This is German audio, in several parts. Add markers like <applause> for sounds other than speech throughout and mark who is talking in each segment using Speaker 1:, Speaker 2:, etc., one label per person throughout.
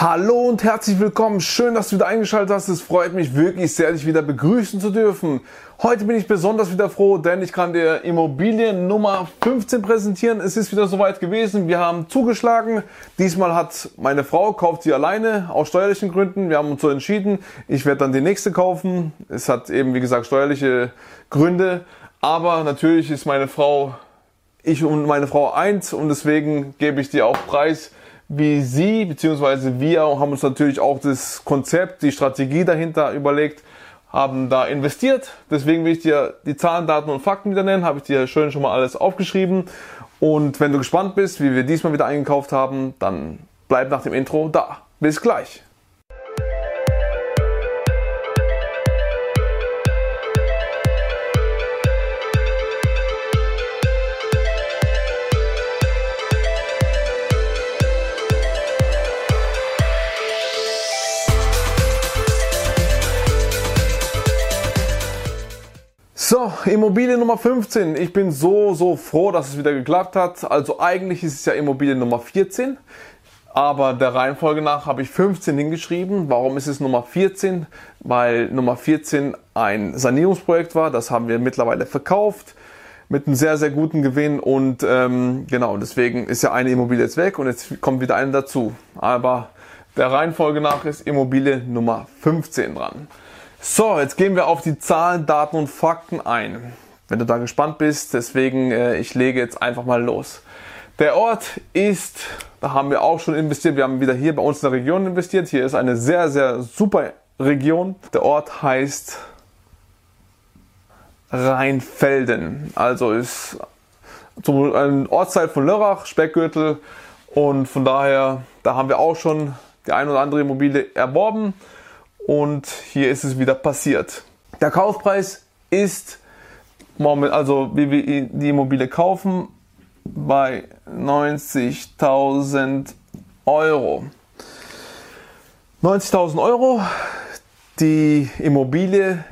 Speaker 1: Hallo und herzlich willkommen. Schön, dass du wieder eingeschaltet hast. Es freut mich wirklich sehr, dich wieder begrüßen zu dürfen. Heute bin ich besonders wieder froh, denn ich kann dir Immobilien Nummer 15 präsentieren. Es ist wieder soweit gewesen. Wir haben zugeschlagen. Diesmal hat meine Frau kauft sie alleine aus steuerlichen Gründen. Wir haben uns so entschieden. Ich werde dann die nächste kaufen. Es hat eben, wie gesagt, steuerliche Gründe. Aber natürlich ist meine Frau, ich und meine Frau eins und deswegen gebe ich dir auch Preis wie Sie bzw. wir haben uns natürlich auch das Konzept, die Strategie dahinter überlegt, haben da investiert. Deswegen will ich dir die Zahlen, Daten und Fakten wieder nennen, habe ich dir schön schon mal alles aufgeschrieben. Und wenn du gespannt bist, wie wir diesmal wieder eingekauft haben, dann bleib nach dem Intro da. Bis gleich. So, Immobilie Nummer 15. Ich bin so, so froh, dass es wieder geklappt hat. Also eigentlich ist es ja Immobilie Nummer 14. Aber der Reihenfolge nach habe ich 15 hingeschrieben. Warum ist es Nummer 14? Weil Nummer 14 ein Sanierungsprojekt war. Das haben wir mittlerweile verkauft mit einem sehr, sehr guten Gewinn. Und ähm, genau, deswegen ist ja eine Immobilie jetzt weg und jetzt kommt wieder eine dazu. Aber der Reihenfolge nach ist Immobilie Nummer 15 dran. So, jetzt gehen wir auf die Zahlen, Daten und Fakten ein. Wenn du da gespannt bist, deswegen, äh, ich lege jetzt einfach mal los. Der Ort ist, da haben wir auch schon investiert, wir haben wieder hier bei uns in der Region investiert. Hier ist eine sehr, sehr super Region. Der Ort heißt Rheinfelden. Also ist zum, ein Ortsteil von Lörrach, Speckgürtel. Und von daher, da haben wir auch schon die ein oder andere Immobilie erworben und hier ist es wieder passiert. Der Kaufpreis ist, also wie wir die Immobilie kaufen, bei 90.000 Euro. 90.000 Euro. Die Immobilie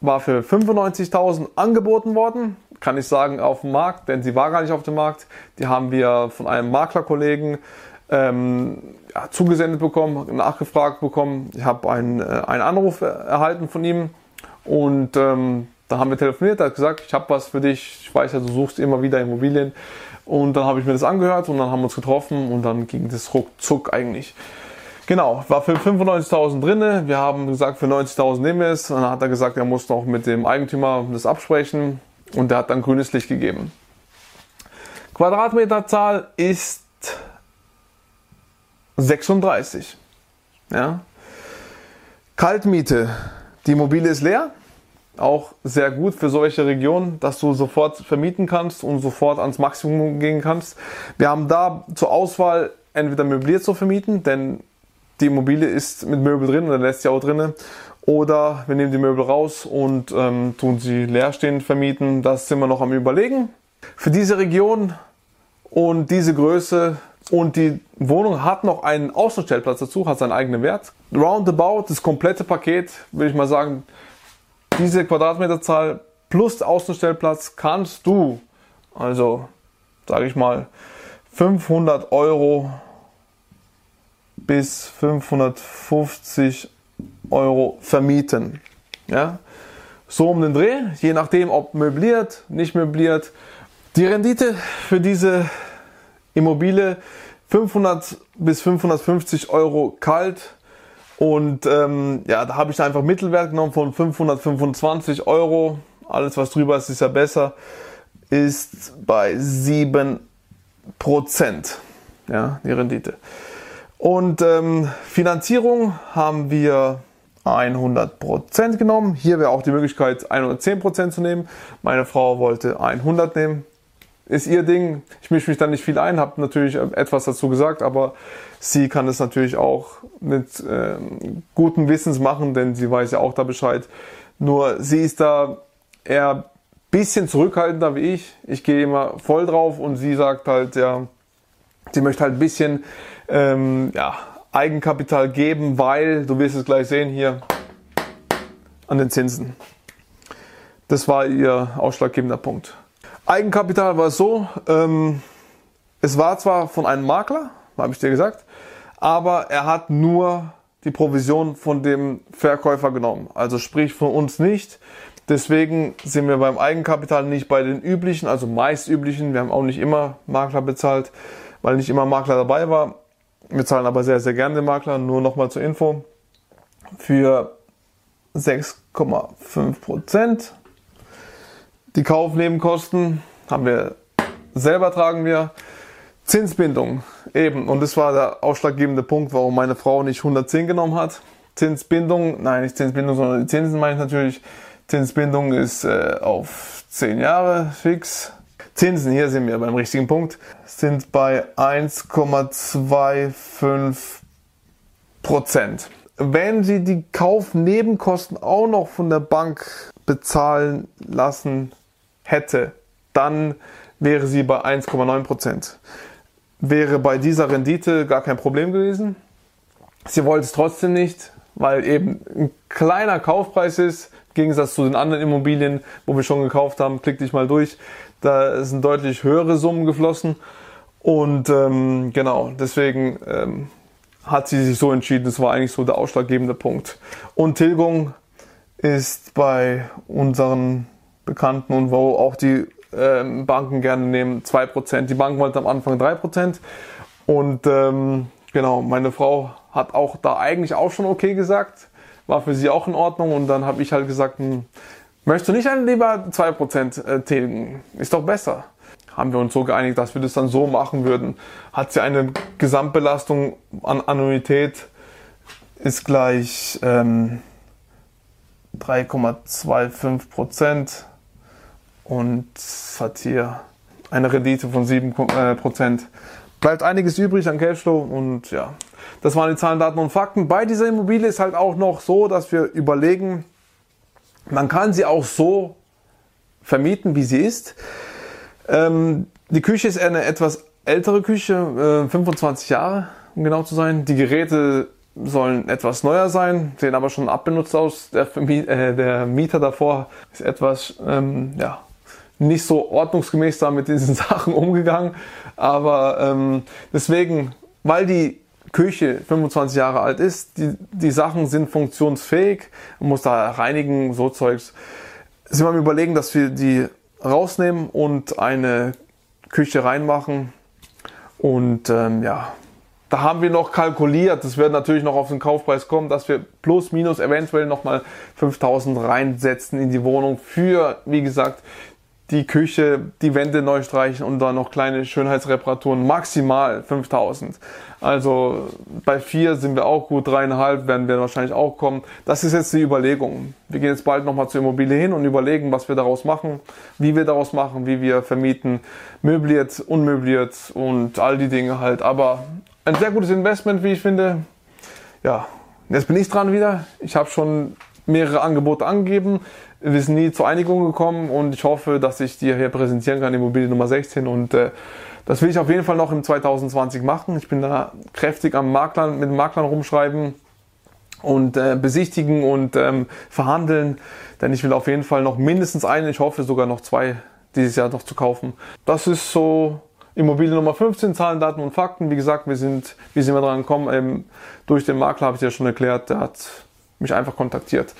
Speaker 1: war für 95.000 angeboten worden. Kann ich sagen, auf dem Markt, denn sie war gar nicht auf dem Markt. Die haben wir von einem Maklerkollegen ähm, ja, zugesendet bekommen, nachgefragt bekommen. Ich habe einen, äh, einen Anruf erhalten von ihm und ähm, da haben wir telefoniert. Er hat gesagt, ich habe was für dich. Ich weiß ja, du suchst immer wieder Immobilien. Und dann habe ich mir das angehört und dann haben wir uns getroffen und dann ging das ruckzuck eigentlich. Genau, war für 95.000 drinne. Wir haben gesagt, für 90.000 nehmen wir es. Und dann hat er gesagt, er muss noch mit dem Eigentümer das absprechen und der hat dann grünes Licht gegeben. Quadratmeterzahl ist 36. Ja. Kaltmiete. Die Immobilie ist leer. Auch sehr gut für solche Regionen, dass du sofort vermieten kannst und sofort ans Maximum gehen kannst. Wir haben da zur Auswahl entweder möbliert zu vermieten, denn die Immobilie ist mit Möbel drin oder lässt sie auch drinne. Oder wir nehmen die Möbel raus und ähm, tun sie leerstehend vermieten. Das sind wir noch am Überlegen. Für diese Region und diese Größe und die Wohnung hat noch einen Außenstellplatz dazu, hat seinen eigenen Wert. Roundabout, das komplette Paket, würde ich mal sagen, diese Quadratmeterzahl plus Außenstellplatz kannst du, also sage ich mal, 500 Euro bis 550 Euro vermieten. Ja? So um den Dreh, je nachdem, ob möbliert, nicht möbliert. Die Rendite für diese Immobilie 500 bis 550 Euro kalt. Und ähm, ja, da habe ich einfach Mittelwert genommen von 525 Euro. Alles, was drüber ist, ist ja besser. Ist bei 7 Prozent. Ja, die Rendite. Und ähm, Finanzierung haben wir 100% genommen. Hier wäre auch die Möglichkeit 110% zu nehmen. Meine Frau wollte 100 nehmen. Ist ihr Ding. Ich mische mich da nicht viel ein, habe natürlich etwas dazu gesagt, aber sie kann es natürlich auch mit äh, guten Wissens machen, denn sie weiß ja auch da Bescheid. Nur sie ist da eher bisschen zurückhaltender wie ich. Ich gehe immer voll drauf und sie sagt halt, ja, sie möchte halt ein bisschen ähm, ja, Eigenkapital geben, weil, du wirst es gleich sehen hier, an den Zinsen. Das war ihr ausschlaggebender Punkt. Eigenkapital war so, ähm, es war zwar von einem Makler, habe ich dir gesagt, aber er hat nur die Provision von dem Verkäufer genommen. Also sprich von uns nicht. Deswegen sind wir beim Eigenkapital nicht bei den üblichen, also meist üblichen. Wir haben auch nicht immer Makler bezahlt, weil nicht immer Makler dabei war. Wir zahlen aber sehr, sehr gerne den Makler. Nur nochmal zur Info. Für 6,5 Prozent. Die Kaufnebenkosten haben wir selber tragen wir. Zinsbindung eben. Und das war der ausschlaggebende Punkt, warum meine Frau nicht 110 genommen hat. Zinsbindung, nein, nicht Zinsbindung, sondern die Zinsen meine ich natürlich. Zinsbindung ist äh, auf 10 Jahre fix. Zinsen, hier sind wir beim richtigen Punkt, sind bei 1,25 Prozent. Wenn Sie die Kaufnebenkosten auch noch von der Bank bezahlen lassen hätte, dann wäre sie bei 1,9 Prozent. Wäre bei dieser Rendite gar kein Problem gewesen. Sie wollte es trotzdem nicht, weil eben ein kleiner Kaufpreis ist, im Gegensatz zu den anderen Immobilien, wo wir schon gekauft haben. Klick dich mal durch. Da sind deutlich höhere Summen geflossen. Und ähm, genau, deswegen ähm, hat sie sich so entschieden. Das war eigentlich so der ausschlaggebende Punkt. Und Tilgung ist bei unseren Bekannten und wo auch die ähm, Banken gerne nehmen 2%. Die Banken wollten am Anfang 3%. Und ähm, genau, meine Frau hat auch da eigentlich auch schon okay gesagt. War für sie auch in Ordnung. Und dann habe ich halt gesagt, hm, Möchtest du nicht lieber 2% äh, tilgen? Ist doch besser. Haben wir uns so geeinigt, dass wir das dann so machen würden. Hat sie eine Gesamtbelastung an Annuität ist gleich ähm, 3,25% und hat hier eine Rendite von 7%. Äh, Bleibt einiges übrig an Cashflow und ja, das waren die Zahlen, Daten und Fakten. Bei dieser Immobilie ist halt auch noch so, dass wir überlegen, man kann sie auch so vermieten, wie sie ist. Ähm, die Küche ist eine etwas ältere Küche, äh, 25 Jahre, um genau zu sein. Die Geräte sollen etwas neuer sein, sehen aber schon abbenutzt aus. Der, äh, der Mieter davor ist etwas, ähm, ja, nicht so ordnungsgemäß da mit diesen <laughs> Sachen umgegangen. Aber ähm, deswegen, weil die Küche 25 Jahre alt ist, die, die Sachen sind funktionsfähig, man muss da reinigen, so Zeugs. Sie wollen überlegen, dass wir die rausnehmen und eine Küche reinmachen. Und ähm, ja, da haben wir noch kalkuliert, das wird natürlich noch auf den Kaufpreis kommen, dass wir plus minus eventuell nochmal 5000 reinsetzen in die Wohnung für, wie gesagt, die Küche, die Wände neu streichen und dann noch kleine Schönheitsreparaturen, maximal 5000. Also bei vier sind wir auch gut, dreieinhalb werden wir wahrscheinlich auch kommen. Das ist jetzt die Überlegung. Wir gehen jetzt bald nochmal zur Immobilie hin und überlegen, was wir daraus machen, wie wir daraus machen, wie wir vermieten, möbliert, unmöbliert und all die Dinge halt. Aber ein sehr gutes Investment, wie ich finde. Ja, jetzt bin ich dran wieder. Ich habe schon mehrere Angebote angegeben. Wir sind nie zur Einigung gekommen und ich hoffe, dass ich dir hier präsentieren kann, Immobilie Nummer 16 und äh, das will ich auf jeden Fall noch im 2020 machen. Ich bin da kräftig am Maklern, mit Maklern rumschreiben und äh, besichtigen und ähm, verhandeln, denn ich will auf jeden Fall noch mindestens eine, ich hoffe sogar noch zwei dieses Jahr noch zu kaufen. Das ist so Immobilie Nummer 15, Zahlen, Daten und Fakten. Wie gesagt, wir sind, wie sind wir dran gekommen? Ähm, durch den Makler habe ich dir schon erklärt, der hat mich einfach kontaktiert.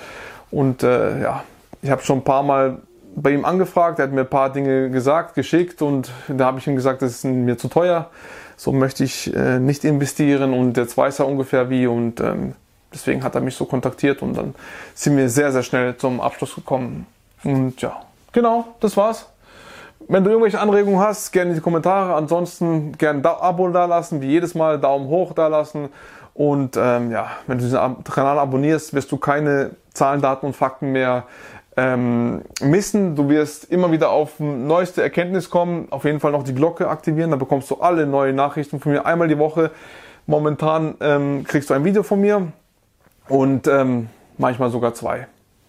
Speaker 1: Und äh, ja, ich habe schon ein paar Mal bei ihm angefragt, er hat mir ein paar Dinge gesagt, geschickt und da habe ich ihm gesagt, das ist mir zu teuer, so möchte ich äh, nicht investieren und jetzt weiß er ungefähr wie und ähm, deswegen hat er mich so kontaktiert und dann sind wir sehr, sehr schnell zum Abschluss gekommen. Und ja, genau, das war's. Wenn du irgendwelche Anregungen hast, gerne in die Kommentare. Ansonsten gerne ein Abo da lassen, wie jedes Mal, Daumen hoch da lassen Und ähm, ja, wenn du diesen Kanal abonnierst, wirst du keine Zahlen, Daten und Fakten mehr ähm, missen. Du wirst immer wieder auf neueste Erkenntnis kommen. Auf jeden Fall noch die Glocke aktivieren. Da bekommst du alle neue Nachrichten von mir einmal die Woche. Momentan ähm, kriegst du ein Video von mir und ähm, manchmal sogar zwei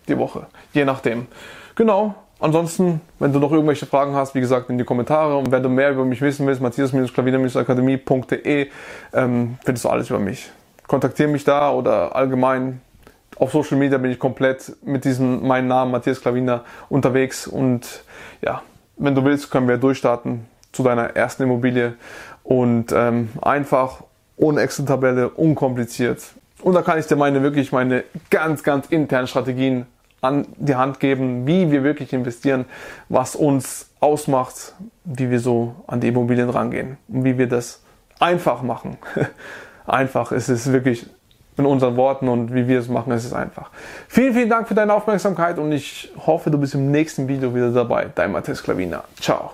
Speaker 1: die Woche, je nachdem. Genau. Ansonsten, wenn du noch irgendwelche Fragen hast, wie gesagt, in die Kommentare. Und wenn du mehr über mich wissen willst, matthias-klaviner-akademie.de ähm, findest du alles über mich. Kontaktiere mich da oder allgemein auf Social Media bin ich komplett mit diesem meinen Namen Matthias Klaviner unterwegs und ja, wenn du willst, können wir durchstarten zu deiner ersten Immobilie und ähm, einfach ohne Excel-Tabelle, unkompliziert. Und da kann ich dir meine wirklich meine ganz, ganz internen Strategien an die Hand geben, wie wir wirklich investieren, was uns ausmacht, wie wir so an die Immobilien rangehen und wie wir das einfach machen. <laughs> einfach, es ist wirklich in unseren Worten und wie wir es machen, es ist einfach. Vielen, vielen Dank für deine Aufmerksamkeit und ich hoffe, du bist im nächsten Video wieder dabei. Dein Matthias Klavina. Ciao.